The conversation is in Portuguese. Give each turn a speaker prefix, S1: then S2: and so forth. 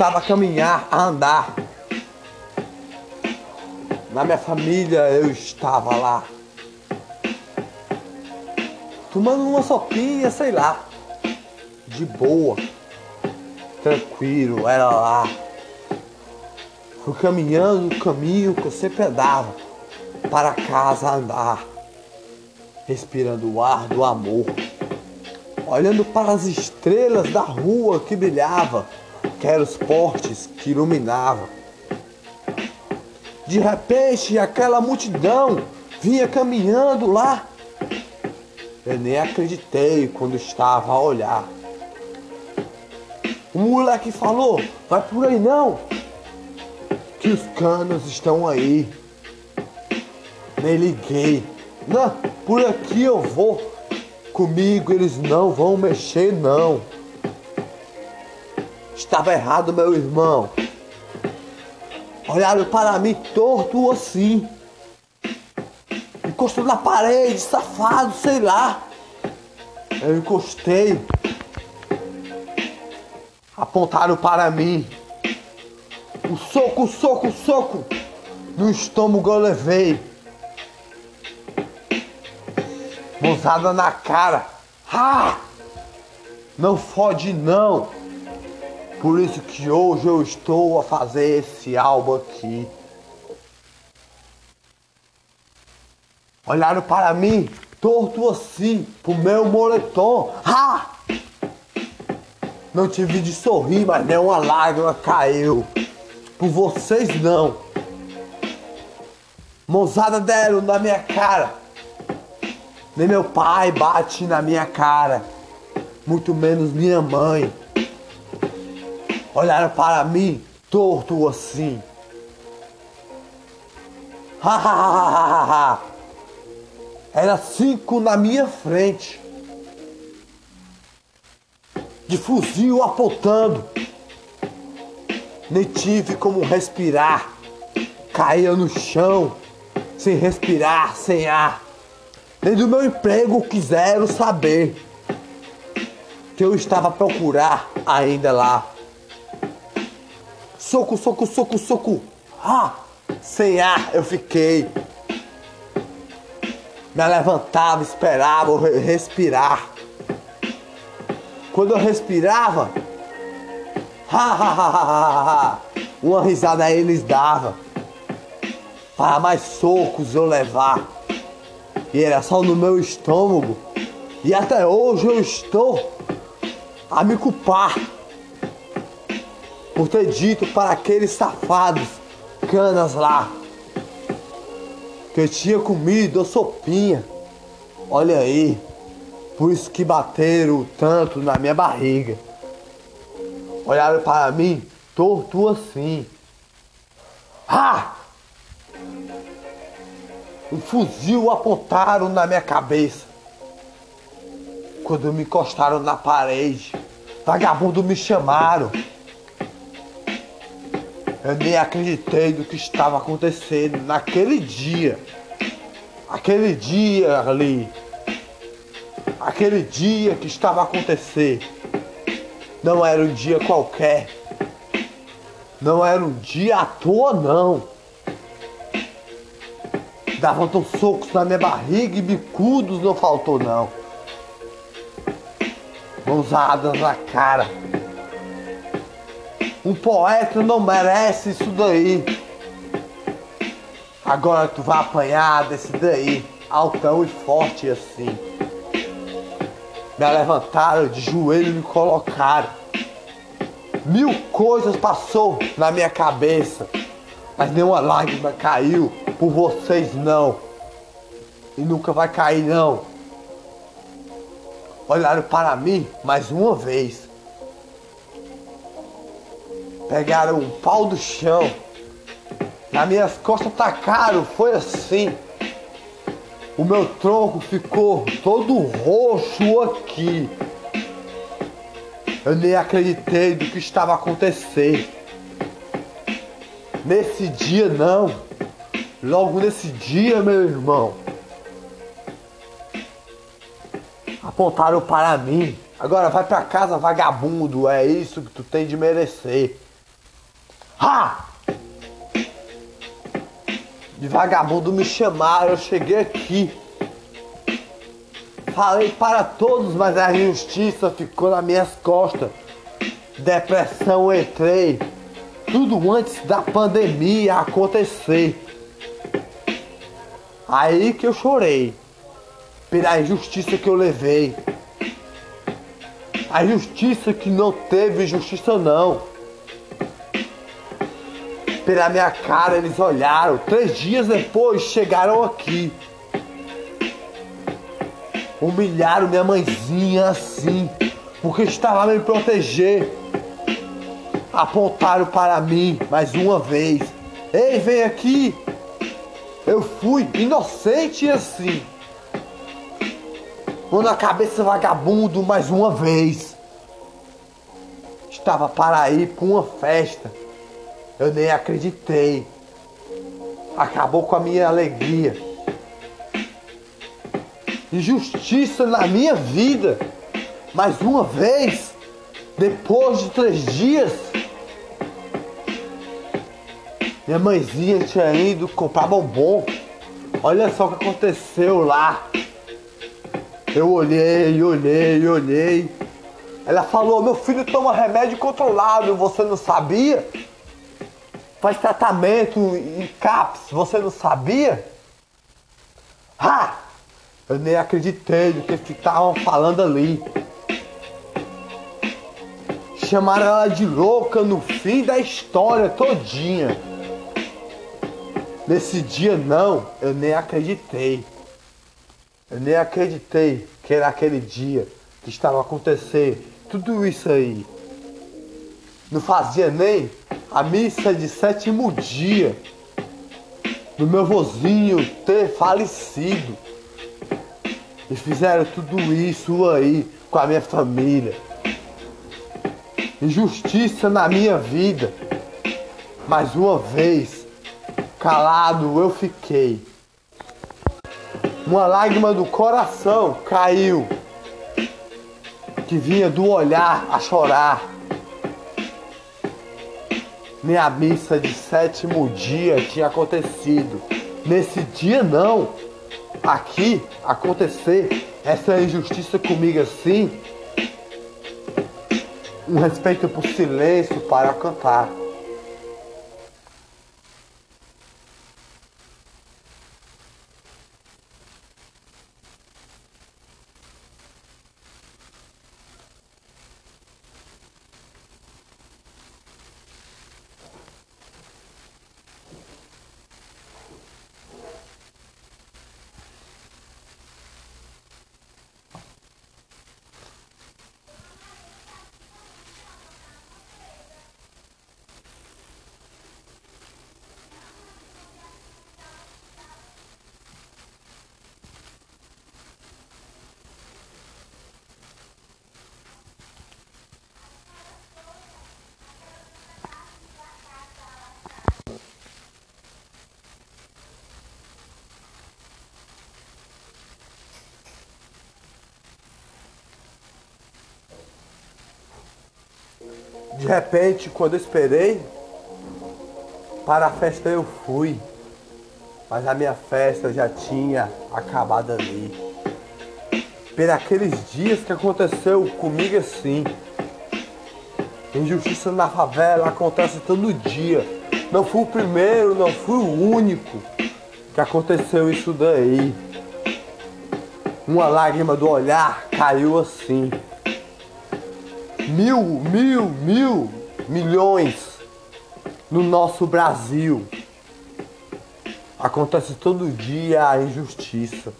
S1: estava a caminhar, a andar. Na minha família eu estava lá. Tomando uma sopinha, sei lá. De boa. Tranquilo, era lá. Fui caminhando o caminho que eu sempre andava. Para casa andar. Respirando o ar do amor. Olhando para as estrelas da rua que brilhava. Que eram os portes que iluminavam de repente, aquela multidão vinha caminhando lá. Eu nem acreditei quando estava a olhar. O moleque falou: Vai por aí não, que os canos estão aí. Nem liguei. Não, por aqui eu vou. Comigo eles não vão mexer, não. Estava errado, meu irmão. Olharam para mim torto assim. Encostou na parede, safado, sei lá. Eu encostei. Apontaram para mim. O soco, o soco, o soco. No estômago eu levei. Mãozada na cara. Ah! Não fode não. Por isso que hoje eu estou a fazer esse álbum aqui. Olharam para mim, torto assim, pro meu moletom. Ha! Não tive de sorrir, mas nem uma lágrima caiu. Por vocês não. Mãozada deram na minha cara. Nem meu pai bate na minha cara. Muito menos minha mãe olharam para mim torto assim. Era cinco na minha frente. De fuzil apontando. Nem tive como respirar. Caía no chão, sem respirar, sem ar. Nem do meu emprego quiseram saber. Que eu estava a procurar ainda lá. Soco, soco, soco, soco. Ah, sem ar eu fiquei. Me levantava, esperava respirar. Quando eu respirava, ha, ha, ha, ha, uma risada eles davam. Para mais socos eu levar. E era só no meu estômago. E até hoje eu estou a me culpar por ter dito para aqueles safados canas lá que tinha comido a sopinha. Olha aí, por isso que bateram tanto na minha barriga. Olharam para mim torto assim. Ah! Um fuzil apontaram na minha cabeça. Quando me encostaram na parede, vagabundo me chamaram. Eu nem acreditei do que estava acontecendo naquele dia. Aquele dia ali. Aquele dia que estava a acontecer. Não era um dia qualquer. Não era um dia à toa, não. Davam tão socos na minha barriga e bicudos não faltou, não. Mãozadas na cara. Um poeta não merece isso daí. Agora tu vai apanhar desse daí, altão e forte assim. Me levantaram de joelho e me colocaram. Mil coisas passou na minha cabeça, mas nenhuma lágrima caiu por vocês não. E nunca vai cair não. Olharam para mim mais uma vez Pegaram um pau do chão. Nas minhas costas tacaram, foi assim. O meu tronco ficou todo roxo aqui. Eu nem acreditei do que estava acontecendo. Nesse dia não. Logo nesse dia, meu irmão. Apontaram para mim. Agora vai para casa, vagabundo. É isso que tu tem de merecer. Ha! De vagabundo me chamaram, eu cheguei aqui. Falei para todos, mas a injustiça ficou nas minhas costas. Depressão entrei. Tudo antes da pandemia acontecer. Aí que eu chorei. Pela injustiça que eu levei. A justiça que não teve justiça não. Pela minha cara eles olharam. Três dias depois chegaram aqui. Humilharam minha mãezinha assim. Porque estava me proteger. Apontaram para mim mais uma vez. Ei, vem aqui. Eu fui inocente assim quando a cabeça vagabundo mais uma vez estava para ir para uma festa. Eu nem acreditei. Acabou com a minha alegria. Injustiça na minha vida. Mais uma vez. Depois de três dias. Minha mãezinha tinha ido comprar bombom. Olha só o que aconteceu lá. Eu olhei, olhei, olhei. Ela falou: Meu filho toma remédio controlado, você não sabia? Faz tratamento em CAPS, você não sabia? Ah! Eu nem acreditei no que estavam falando ali. Chamaram ela de louca no fim da história todinha. Nesse dia não, eu nem acreditei. Eu nem acreditei que era aquele dia que estava a acontecer tudo isso aí. Não fazia nem a missa de sétimo dia do meu vozinho ter falecido. E fizeram tudo isso aí com a minha família. Injustiça na minha vida. Mais uma vez, calado eu fiquei. Uma lágrima do coração caiu, que vinha do olhar a chorar. Minha missa de sétimo dia tinha acontecido. Nesse dia não. Aqui acontecer essa injustiça comigo assim. Um respeito por silêncio para cantar. De repente, quando eu esperei, para a festa eu fui. Mas a minha festa já tinha acabado ali. Por aqueles dias que aconteceu comigo assim. Injustiça na favela acontece todo dia. Não fui o primeiro, não fui o único que aconteceu isso daí. Uma lágrima do olhar caiu assim mil, mil, mil milhões no nosso Brasil. Acontece todo dia a injustiça.